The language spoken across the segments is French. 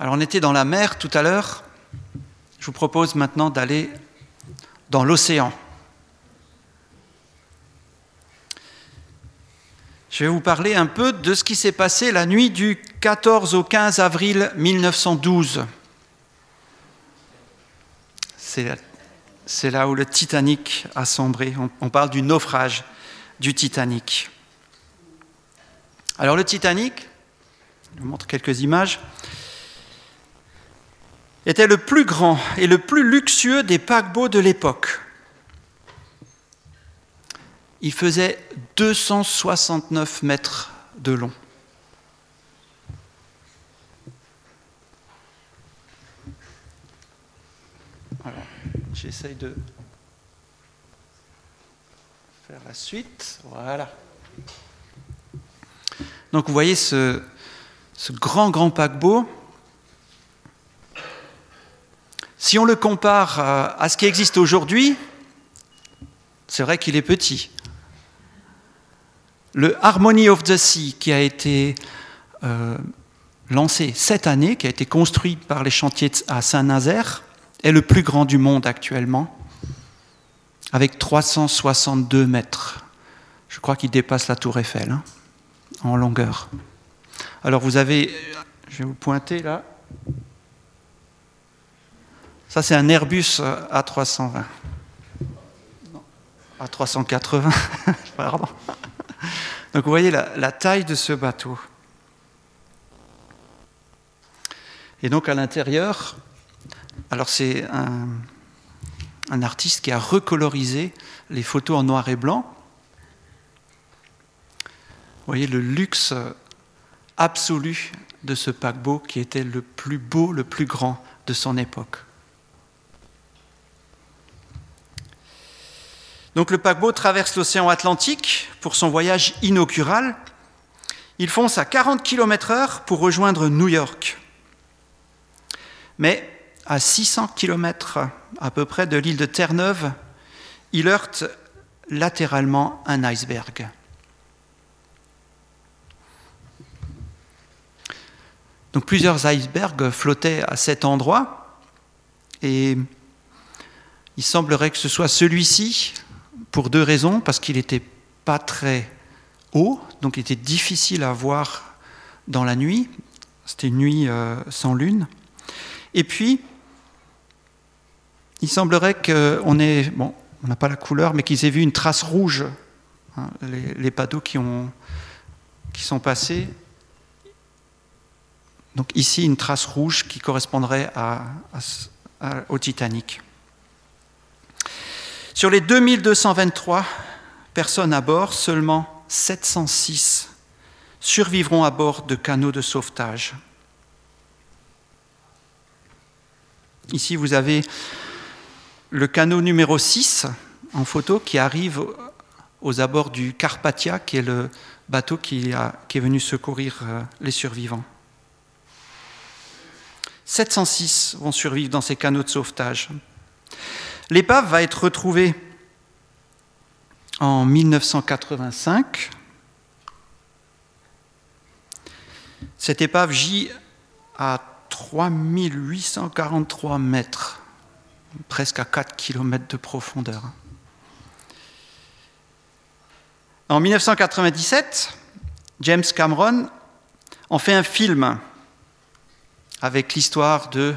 Alors on était dans la mer tout à l'heure. Je vous propose maintenant d'aller dans l'océan. Je vais vous parler un peu de ce qui s'est passé la nuit du 14 au 15 avril 1912. C'est là où le Titanic a sombré. On parle du naufrage du Titanic. Alors le Titanic, je vous montre quelques images, était le plus grand et le plus luxueux des paquebots de l'époque. Il faisait 269 mètres de long. J'essaye de faire la suite. Voilà. Donc vous voyez ce grand, grand paquebot. Si on le compare à ce qui existe aujourd'hui, c'est vrai qu'il est petit. Le Harmony of the Sea, qui a été euh, lancé cette année, qui a été construit par les chantiers à Saint-Nazaire, est le plus grand du monde actuellement, avec 362 mètres. Je crois qu'il dépasse la tour Eiffel hein, en longueur. Alors vous avez, je vais vous pointer là, ça c'est un Airbus A320. Non, A380, pardon. Donc vous voyez la, taille de ce bateau. Et donc à l'intérieur, alors c'est un, artiste qui a recolorisé les photos en noir et blanc. Vous voyez le luxe absolu de ce paquebot qui était le plus beau, le plus grand de son époque. Donc le paquebot traverse l'océan Atlantique pour son voyage inaugural. Il fonce à 40 km/h pour rejoindre New York. Mais à 600 km à peu près de l'île de Terre-Neuve, il heurte latéralement un iceberg. Donc plusieurs icebergs flottaient à cet endroit et il semblerait que ce soit celui-ci pour deux raisons, parce qu'il n'était pas très haut, donc il était difficile à voir dans la nuit, c'était une nuit euh, sans lune, et puis il semblerait qu'on ait, bon, on n'a pas la couleur, mais qu'ils aient vu une trace rouge, hein, les, les, qui, ont, qui sont passés. Donc ici, une trace rouge qui correspondrait au Titanic. Sur les 2223 personnes à bord, seulement 706 survivront à bord de canaux de sauvetage. Ici, vous avez le canot numéro 6 en photo qui arrive aux abords du Carpathia, qui est le bateau qui, qui est venu secourir euh, les survivants. 706 vont survivre dans ces canaux de sauvetage. L'épave va être retrouvée en 1985. Cette épave gît à 3843 mètres, presque à 4 km de profondeur. En 1997, James Cameron en fait un film avec l'histoire de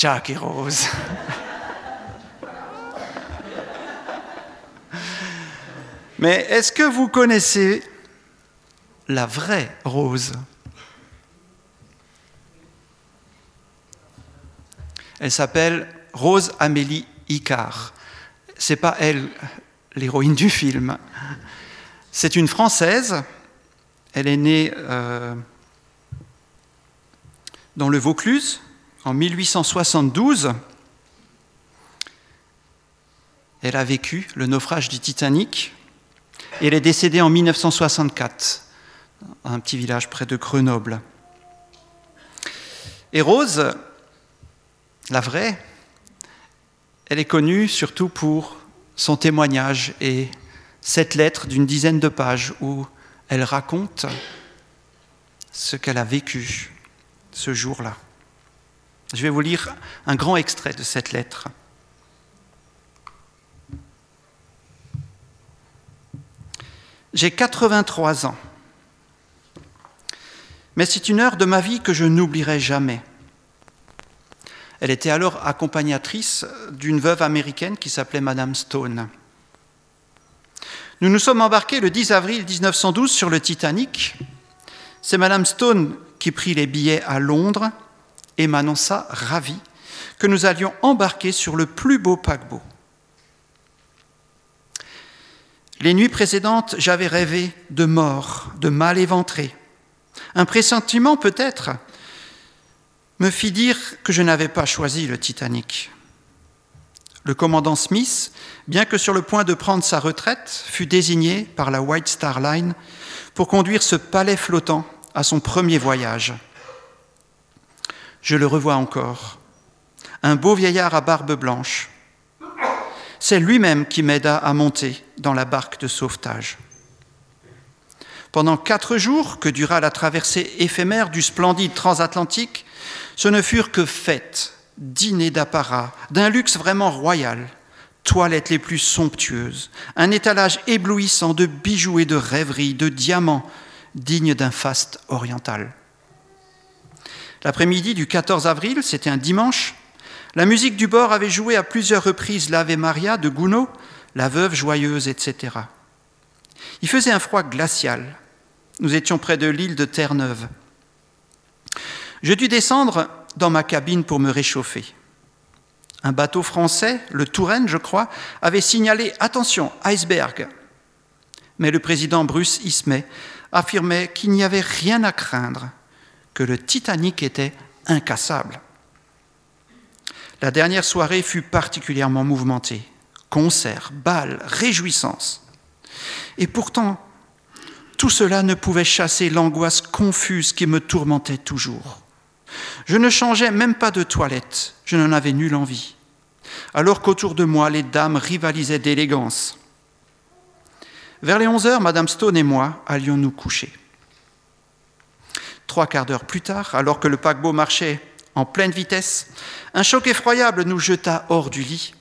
Jack et Rose. Mais est-ce que vous connaissez la vraie Rose? Elle s'appelle Rose Amélie Icare. C'est pas elle l'héroïne du film. C'est une Française. Elle est née euh, dans le Vaucluse, en 1872, elle a vécu le naufrage du Titanic et elle est décédée en 1964, à un petit village près de Grenoble. Et Rose, la vraie, elle est connue surtout pour son témoignage et cette lettre d'une dizaine de pages où elle raconte ce qu'elle a vécu ce jour-là. Je vais vous lire un grand extrait de cette lettre. J'ai 83 ans, mais c'est une heure de ma vie que je n'oublierai jamais. Elle était alors accompagnatrice d'une veuve américaine qui s'appelait Madame Stone. Nous nous sommes embarqués le 10 avril 1912 sur le Titanic. C'est Madame Stone qui prit les billets à Londres et m'annonça, ravi, que nous allions embarquer sur le plus beau paquebot. Les nuits précédentes, j'avais rêvé de mort, de mal éventré. Un pressentiment peut-être me fit dire que je n'avais pas choisi le Titanic. Le commandant Smith, bien que sur le point de prendre sa retraite, fut désigné par la White Star Line pour conduire ce palais flottant à son premier voyage. Je le revois encore, un beau vieillard à barbe blanche. C'est lui-même qui m'aida à monter dans la barque de sauvetage. Pendant quatre jours que dura la traversée éphémère du splendide transatlantique, ce ne furent que fêtes, dîners d'apparat, d'un luxe vraiment royal, toilettes les plus somptueuses, un étalage éblouissant de bijoux et de rêveries, de diamants, dignes d'un faste oriental. L'après-midi du 14 avril, c'était un dimanche, la musique du bord avait joué à plusieurs reprises l'Ave Maria de Gounod, la veuve joyeuse, etc. Il faisait un froid glacial. Nous étions près de l'île de Terre-Neuve. Je dus descendre dans ma cabine pour me réchauffer. Un bateau français, le Touraine, je crois, avait signalé Attention, iceberg. Mais le président Bruce Ismay affirmait qu'il n'y avait rien à craindre, le Titanic était incassable. La dernière soirée fut particulièrement mouvementée. Concerts, bals, réjouissances. Et pourtant, tout cela ne pouvait chasser l'angoisse confuse qui me tourmentait toujours. Je ne changeais même pas de toilette, je n'en avais nulle envie, alors qu'autour de moi les dames rivalisaient d'élégance. Vers les 11 heures, Madame Stone et moi allions nous coucher. Trois quarts d'heure plus tard, alors que le paquebot marchait en pleine vitesse, un choc effroyable nous jeta hors du lit.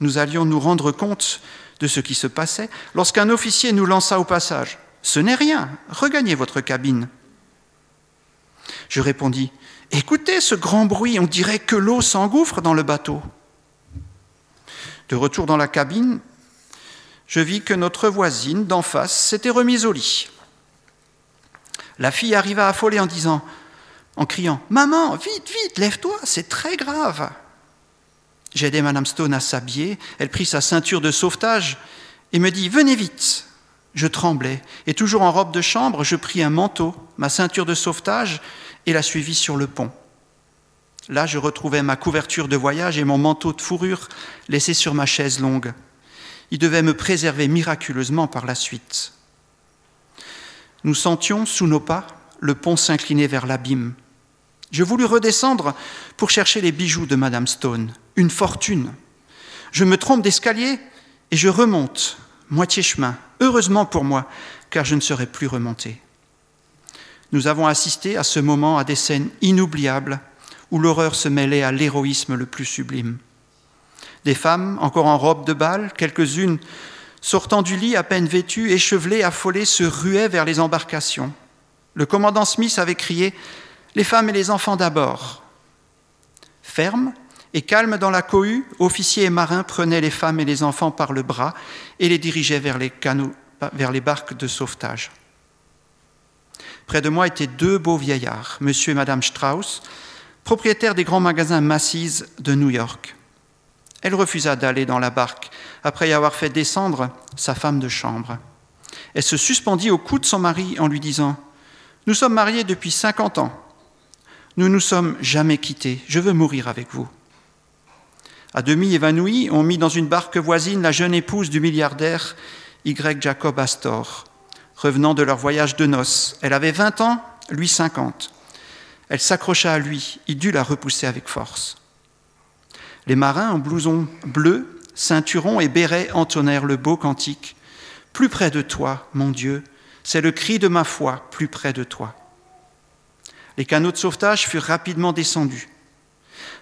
Nous allions nous rendre compte de ce qui se passait lorsqu'un officier nous lança au passage Ce n'est rien, regagnez votre cabine. Je répondis Écoutez ce grand bruit, on dirait que l'eau s'engouffre dans le bateau. De retour dans la cabine, je vis que notre voisine d'en face s'était remise au lit. La fille arriva affolée en disant, en criant Maman, vite, vite, lève-toi, c'est très grave. J'ai aidé Madame Stone à s'habiller, elle prit sa ceinture de sauvetage et me dit Venez vite. Je tremblais, et toujours en robe de chambre, je pris un manteau, ma ceinture de sauvetage, et la suivis sur le pont. Là, je retrouvais ma couverture de voyage et mon manteau de fourrure laissé sur ma chaise longue. Il devait me préserver miraculeusement par la suite. Nous sentions sous nos pas le pont s'incliner vers l'abîme. Je voulus redescendre pour chercher les bijoux de Madame Stone, une fortune. Je me trompe d'escalier et je remonte, moitié chemin, heureusement pour moi, car je ne serai plus remonté nous avons assisté à ce moment à des scènes inoubliables où l'horreur se mêlait à l'héroïsme le plus sublime. Des femmes, encore en robe de bal, quelques-unes, sortant du lit à peine vêtues, échevelées, affolées, se ruaient vers les embarcations. Le commandant Smith avait crié Les femmes et les enfants d'abord. Ferme et calme dans la cohue, officiers et marins prenaient les femmes et les enfants par le bras et les dirigeaient vers les, vers les barques de sauvetage. Près de moi étaient deux beaux vieillards, monsieur et madame Strauss, propriétaires des grands magasins Macy's de New York. Elle refusa d'aller dans la barque après y avoir fait descendre sa femme de chambre. Elle se suspendit au cou de son mari en lui disant Nous sommes mariés depuis 50 ans. Nous nous sommes jamais quittés. Je veux mourir avec vous. À demi évanouie, on mit dans une barque voisine la jeune épouse du milliardaire Y. Jacob Astor, revenant de leur voyage de noces. Elle avait 20 ans, lui 50. Elle s'accrocha à lui, il dut la repousser avec force. Les marins en blouson bleu, ceinturon et béret entonnèrent le beau cantique. Plus près de toi, mon Dieu, c'est le cri de ma foi, plus près de toi. Les canaux de sauvetage furent rapidement descendus.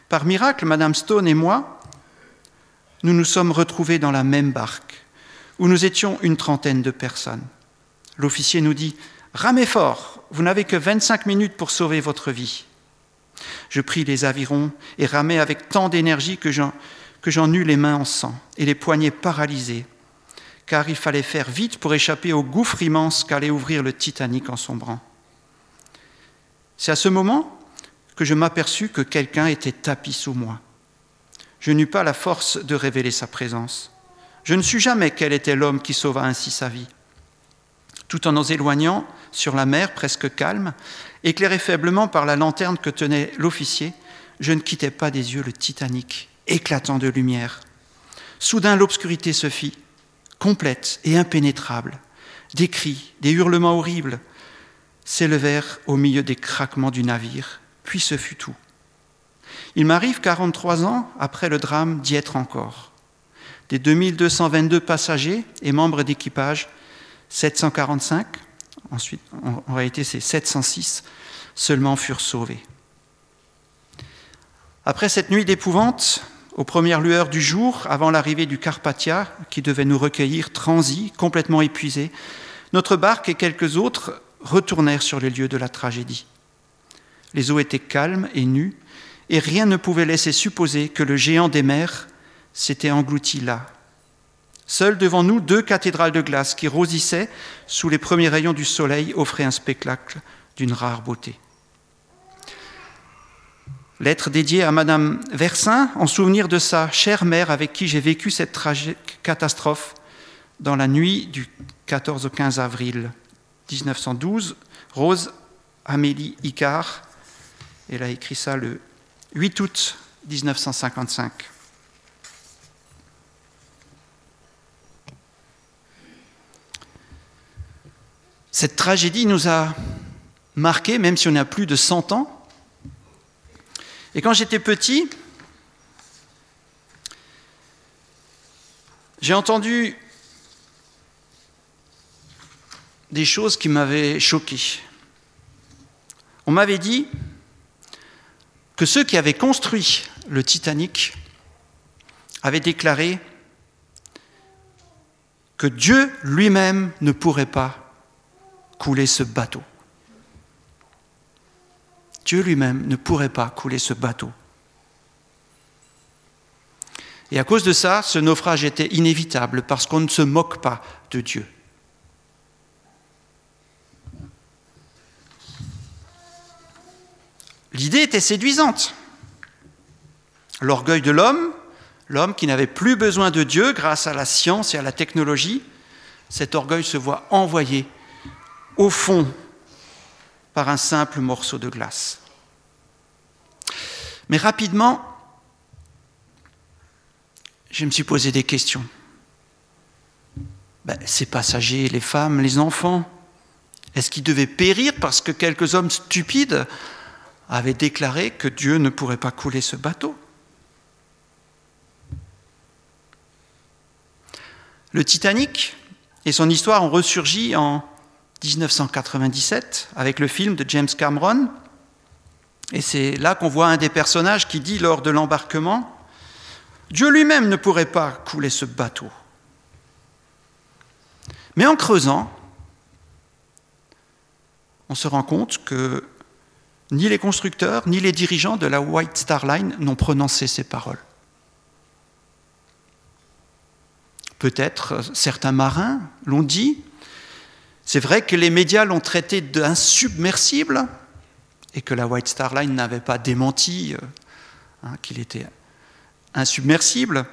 Par miracle, Madame Stone et moi, nous nous sommes retrouvés dans la même barque, où nous étions une trentaine de personnes. L'officier nous dit Ramez fort, vous n'avez que 25 minutes pour sauver votre vie. Je pris les avirons et ramai avec tant d'énergie que j'en eus les mains en sang et les poignets paralysés, car il fallait faire vite pour échapper au gouffre immense qu'allait ouvrir le Titanic en sombrant. C'est à ce moment que je m'aperçus que quelqu'un était tapis sous moi. Je n'eus pas la force de révéler sa présence. Je ne sus jamais quel était l'homme qui sauva ainsi sa vie. Tout en nous éloignant sur la mer presque calme, éclairé faiblement par la lanterne que tenait l'officier, je ne quittais pas des yeux le Titanic, éclatant de lumière. Soudain l'obscurité se fit, complète et impénétrable. Des cris, des hurlements horribles s'élevèrent au milieu des craquements du navire, puis ce fut tout. Il m'arrive 43 ans après le drame d'y être encore. Des 2222 passagers et membres d'équipage, 745, ensuite en réalité c'est 706, seulement furent sauvés. Après cette nuit d'épouvante, aux premières lueurs du jour, avant l'arrivée du Carpathia, qui devait nous recueillir transis, complètement épuisés, notre barque et quelques autres retournèrent sur les lieux de la tragédie. Les eaux étaient calmes et nues, et rien ne pouvait laisser supposer que le géant des mers s'était englouti là. Seules devant nous, deux cathédrales de glace qui rosissaient sous les premiers rayons du soleil offraient un spectacle d'une rare beauté. Lettre dédiée à Madame Versin en souvenir de sa chère mère avec qui j'ai vécu cette tragique catastrophe dans la nuit du 14 au 15 avril 1912. Rose Amélie Icard, elle a écrit ça le 8 août 1955. Cette tragédie nous a marqués, même si on a plus de 100 ans. Et quand j'étais petit, j'ai entendu des choses qui m'avaient choqué. On m'avait dit, que ceux qui avaient construit le Titanic avaient déclaré que Dieu lui-même ne pourrait pas couler ce bateau. Dieu lui-même ne pourrait pas couler ce bateau. Et à cause de ça, ce naufrage était inévitable parce qu'on ne se moque pas de Dieu. L'idée était séduisante. L'orgueil de l'homme, l'homme qui n'avait plus besoin de Dieu grâce à la science et à la technologie, cet orgueil se voit envoyé au fond par un simple morceau de glace. Mais rapidement, je me suis posé des questions. Ben, ces passagers, les femmes, les enfants, est-ce qu'ils devaient périr parce que quelques hommes stupides avait déclaré que Dieu ne pourrait pas couler ce bateau? Le Titanic et son histoire ont ressurgi en 1997 avec le film de James Cameron. Et c'est là qu'on voit un des personnages qui dit lors de l'embarquement, Dieu lui-même ne pourrait pas couler ce bateau. Mais en creusant, on se rend compte que ni les constructeurs, ni les dirigeants de la White Star Line n'ont prononcé ces paroles. Peut-être certains marins l'ont dit. C'est vrai que les médias l'ont traité d'insubmersible et que la White Star Line n'avait pas démenti euh, hein, qu'il était insubmersible.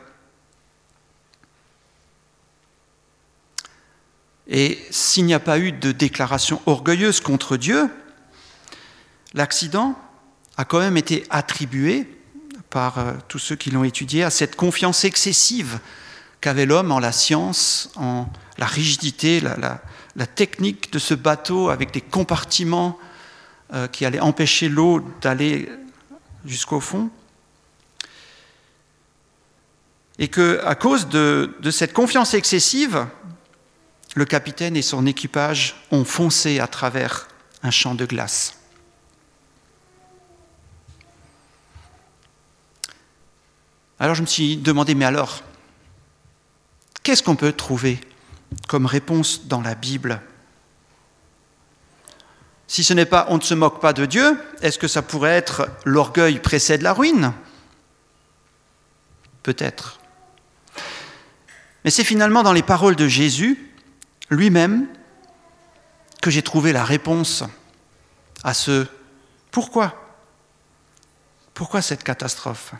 Et s'il n'y a pas eu de déclaration orgueilleuse contre Dieu, L'accident a quand même été attribué par euh, tous ceux qui l'ont étudié à cette confiance excessive qu'avait l'homme en la science, en la rigidité, la, la technique de ce bateau avec des compartiments euh, qui allaient empêcher l'eau d'aller jusqu'au fond. Et que, à cause de cette confiance excessive, le capitaine et son équipage ont foncé à travers un champ de glace. Alors je me suis demandé, mais alors, qu'est-ce qu'on peut trouver comme réponse dans la Bible. Si ce n'est pas on ne se moque pas de Dieu, est-ce que ça pourrait être l'orgueil précède la ruine? Peut-être. Mais c'est finalement dans les paroles de Jésus lui-même que j'ai trouvé la réponse à ce pourquoi? Pourquoi cette catastrophe?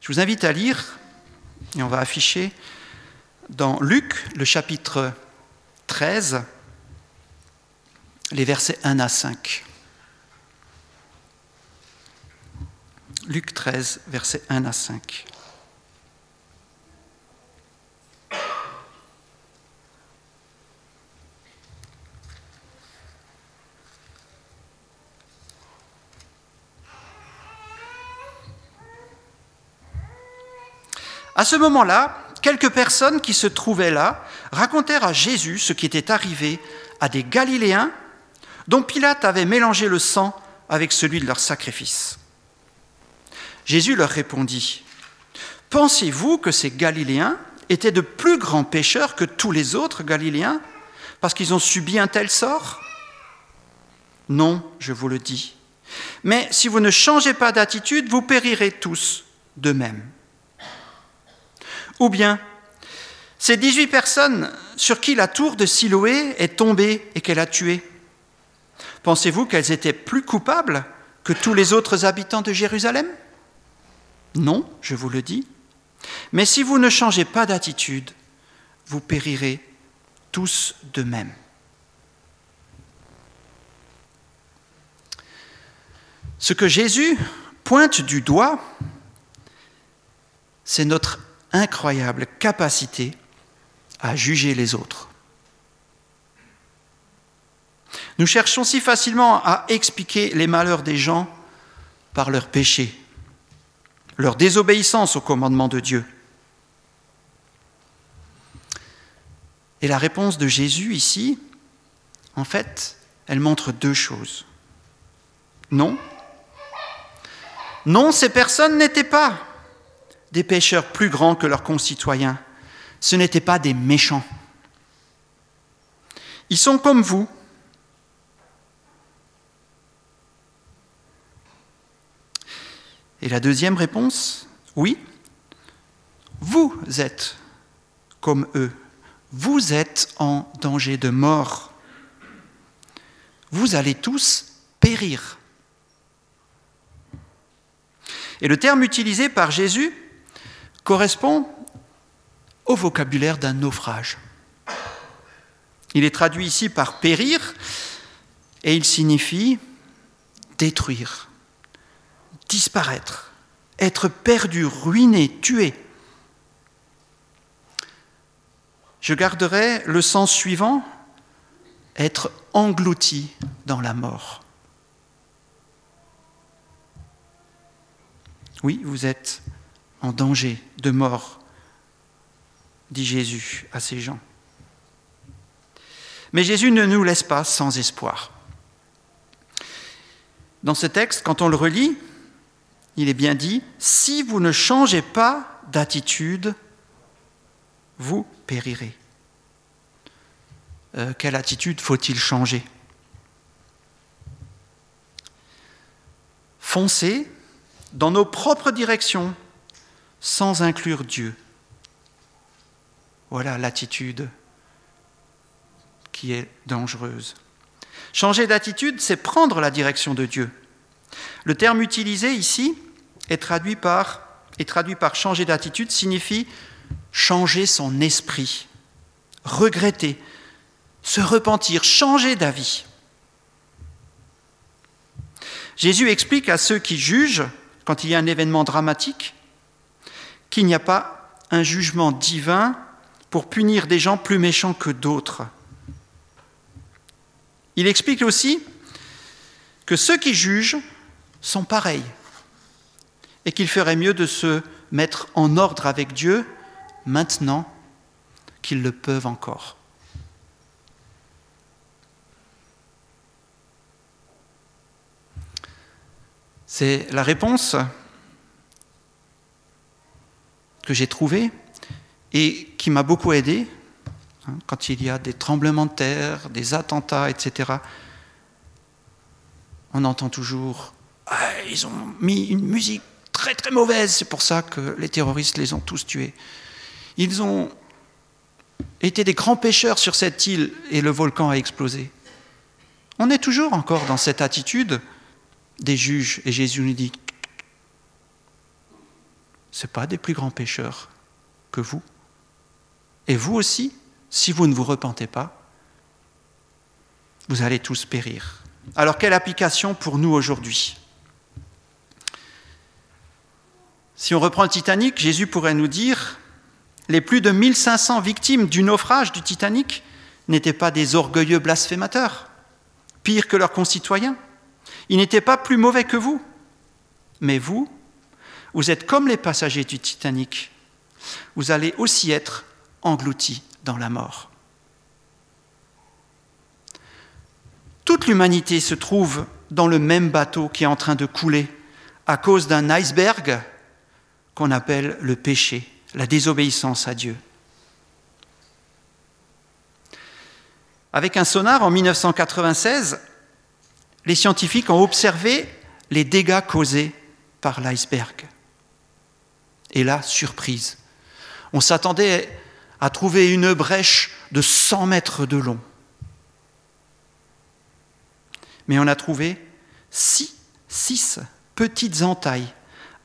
Je vous invite à lire, et on va afficher dans Luc, le chapitre 13, les versets 1 à 5. Luc 13, versets 1 à 5. À ce moment-là, quelques personnes qui se trouvaient là racontèrent à Jésus ce qui était arrivé à des Galiléens dont Pilate avait mélangé le sang avec celui de leur sacrifice. Jésus leur répondit, Pensez-vous que ces Galiléens étaient de plus grands pécheurs que tous les autres Galiléens parce qu'ils ont subi un tel sort? Non, je vous le dis. Mais si vous ne changez pas d'attitude, vous périrez tous de même. Ou bien, ces 18 personnes sur qui la tour de Siloé est tombée et qu'elle a tué, pensez-vous qu'elles étaient plus coupables que tous les autres habitants de Jérusalem? Non, je vous le dis. Mais si vous ne changez pas d'attitude, vous périrez tous de même. Ce que Jésus pointe du doigt, c'est notre incroyable capacité à juger les autres. Nous cherchons si facilement à expliquer les malheurs des gens par leurs péchés, leur désobéissance au commandement de Dieu. Et la réponse de Jésus ici, en fait, elle montre deux choses. Non. Non, ces personnes n'étaient pas des pécheurs plus grands que leurs concitoyens. Ce n'étaient pas des méchants. Ils sont comme vous. Et la deuxième réponse, oui, vous êtes comme eux. Vous êtes en danger de mort. Vous allez tous périr. Et le terme utilisé par Jésus correspond au vocabulaire d'un naufrage. Il est traduit ici par périr et il signifie détruire, disparaître, être perdu, ruiné, tué. Je garderai le sens suivant, être englouti dans la mort. Oui, vous êtes en danger de mort, dit Jésus à ces gens. Mais Jésus ne nous laisse pas sans espoir. Dans ce texte, quand on le relit, il est bien dit, si vous ne changez pas d'attitude, vous périrez. Euh, quelle attitude faut-il changer? Foncer dans nos propres directions sans inclure Dieu. Voilà l'attitude qui est dangereuse. Changer d'attitude, c'est prendre la direction de Dieu. Le terme utilisé ici est traduit par, traduit par changer d'attitude signifie changer son esprit, regretter, se repentir, changer d'avis. Jésus explique à ceux qui jugent, quand il y a un événement dramatique, qu'il n'y a pas un jugement divin pour punir des gens plus méchants que d'autres. Il explique aussi que ceux qui jugent sont pareils et qu'il ferait mieux de se mettre en ordre avec Dieu maintenant qu'ils le peuvent encore. C'est la réponse que j'ai trouvée et qui m'a beaucoup aidé hein, quand il y a des tremblements de terre, des attentats, etc. On entend toujours ah, ils ont mis une musique très très mauvaise, c'est pour ça que les terroristes les ont tous tués. Ils ont été des grands pêcheurs sur cette île et le volcan a explosé. On est toujours encore dans cette attitude des juges et Jésus nous dit ce pas des plus grands pécheurs que vous. Et vous aussi, si vous ne vous repentez pas, vous allez tous périr. Alors quelle application pour nous aujourd'hui? Si on reprend le Titanic, Jésus pourrait nous dire, les plus de 1500 victimes du naufrage du Titanic n'étaient pas des orgueilleux blasphémateurs, pires que leurs concitoyens. Ils n'étaient pas plus mauvais que vous. Mais vous, vous êtes comme les passagers du Titanic. Vous allez aussi être engloutis dans la mort. Toute l'humanité se trouve dans le même bateau qui est en train de couler à cause d'un iceberg qu'on appelle le péché, la désobéissance à Dieu. Avec un sonar en 1996, les scientifiques ont observé les dégâts causés par l'iceberg. Et là, surprise, on s'attendait à trouver une brèche de 100 mètres de long. Mais on a trouvé six, petites entailles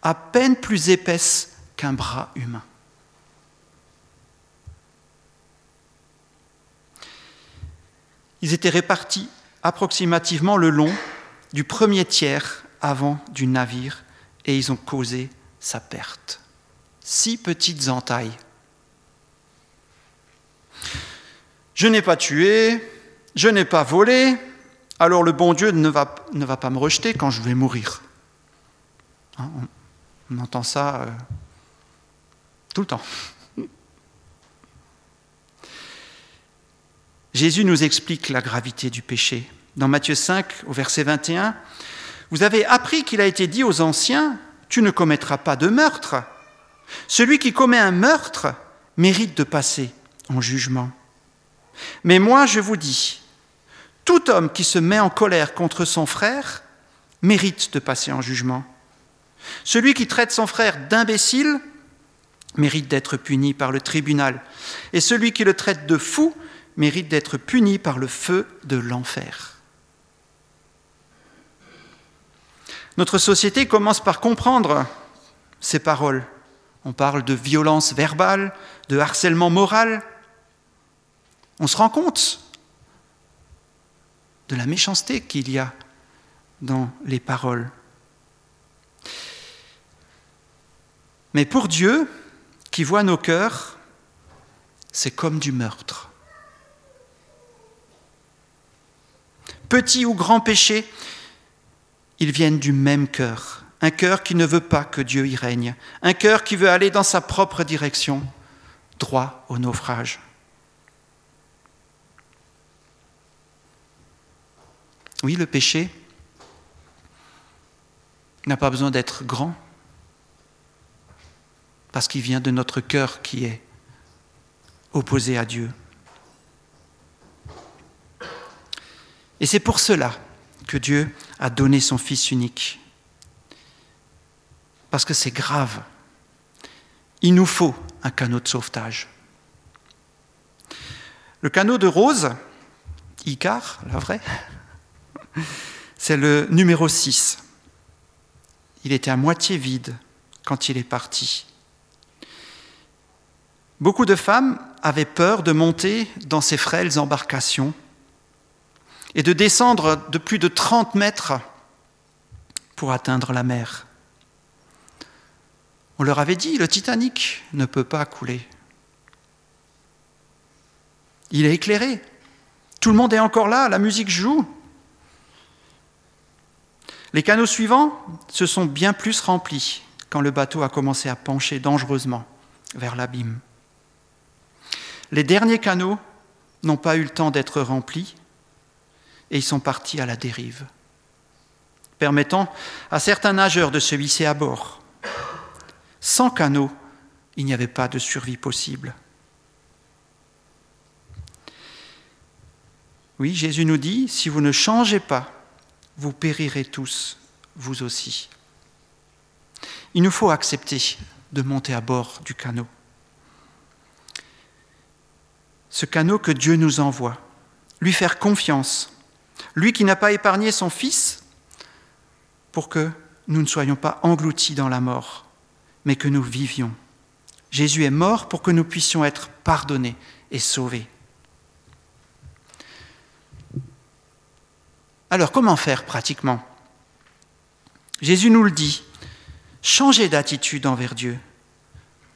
à peine plus épaisse qu'un bras humain. Ils étaient répartis approximativement le long du premier tiers avant du navire et ils ont causé sa perte. Six petites entailles. Je n'ai pas tué, je n'ai pas volé, alors le bon Dieu ne va, pas me rejeter quand je vais mourir. Hein, on entend ça euh, tout le temps. Jésus nous explique la gravité du péché. Dans Matthieu 5, au verset 21, Vous avez appris qu'il a été dit aux anciens, Tu ne commettras pas de meurtre. Celui qui commet un meurtre mérite de passer en jugement. Mais moi, je vous dis, tout homme qui se met en colère contre son frère mérite de passer en jugement. Celui qui traite son frère d'imbécile mérite d'être puni par le tribunal, et celui qui le traite de fou mérite d'être puni par le feu de l'enfer. Notre société commence par comprendre ces paroles. On parle de violence verbale, de harcèlement moral. On se rend compte de la méchanceté qu'il y a dans les paroles. Mais pour Dieu, qui voit nos cœurs, c'est comme du meurtre. Petit ou grand péché, ils viennent du même cœur. Un cœur qui ne veut pas que Dieu y règne. Un cœur qui veut aller dans sa propre direction, droit au naufrage. Oui, le péché n'a pas besoin d'être grand parce qu'il vient de notre cœur qui est opposé à Dieu. Et c'est pour cela que Dieu a donné son Fils unique. Parce que c'est grave. Il nous faut un canot de sauvetage. Le canot de Rose, Icar, la vraie, c'est le numéro 6. Il était à moitié vide quand il est parti. Beaucoup de femmes avaient peur de monter dans ces frêles embarcations et de descendre de plus de 30 mètres pour atteindre la mer. On leur avait dit, le Titanic ne peut pas couler. Il est éclairé. Tout le monde est encore là, la musique joue. Les canaux suivants se sont bien plus remplis quand le bateau a commencé à pencher dangereusement vers l'abîme. Les derniers canaux n'ont pas eu le temps d'être remplis et ils sont partis à la dérive. permettant à certains nageurs de se hisser à bord. Sans canot, il n'y avait pas de survie possible. Oui, Jésus nous dit, si vous ne changez pas, vous périrez tous, vous aussi. Il nous faut accepter de monter à bord du canot. Ce canot que Dieu nous envoie, lui faire confiance, lui qui n'a pas épargné son Fils pour que nous ne soyons pas engloutis dans la mort, mais que nous vivions. Jésus est mort pour que nous puissions être pardonnés et sauvés. Alors comment faire pratiquement? Jésus nous le dit, changez d'attitude envers Dieu,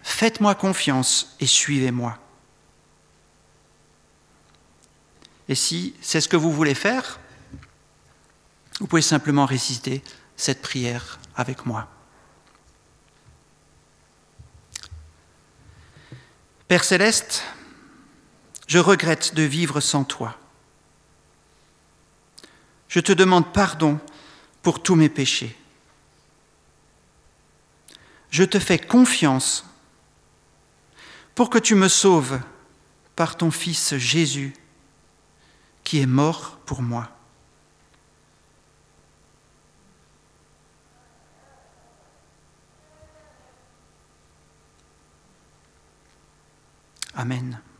faites-moi confiance et suivez-moi. Et si c'est ce que vous voulez faire, vous pouvez simplement réciter cette prière avec moi. Père céleste, je regrette de vivre sans toi. Je te demande pardon pour tous mes péchés. Je te fais confiance pour que tu me sauves par ton Fils Jésus qui est mort pour moi. Amen.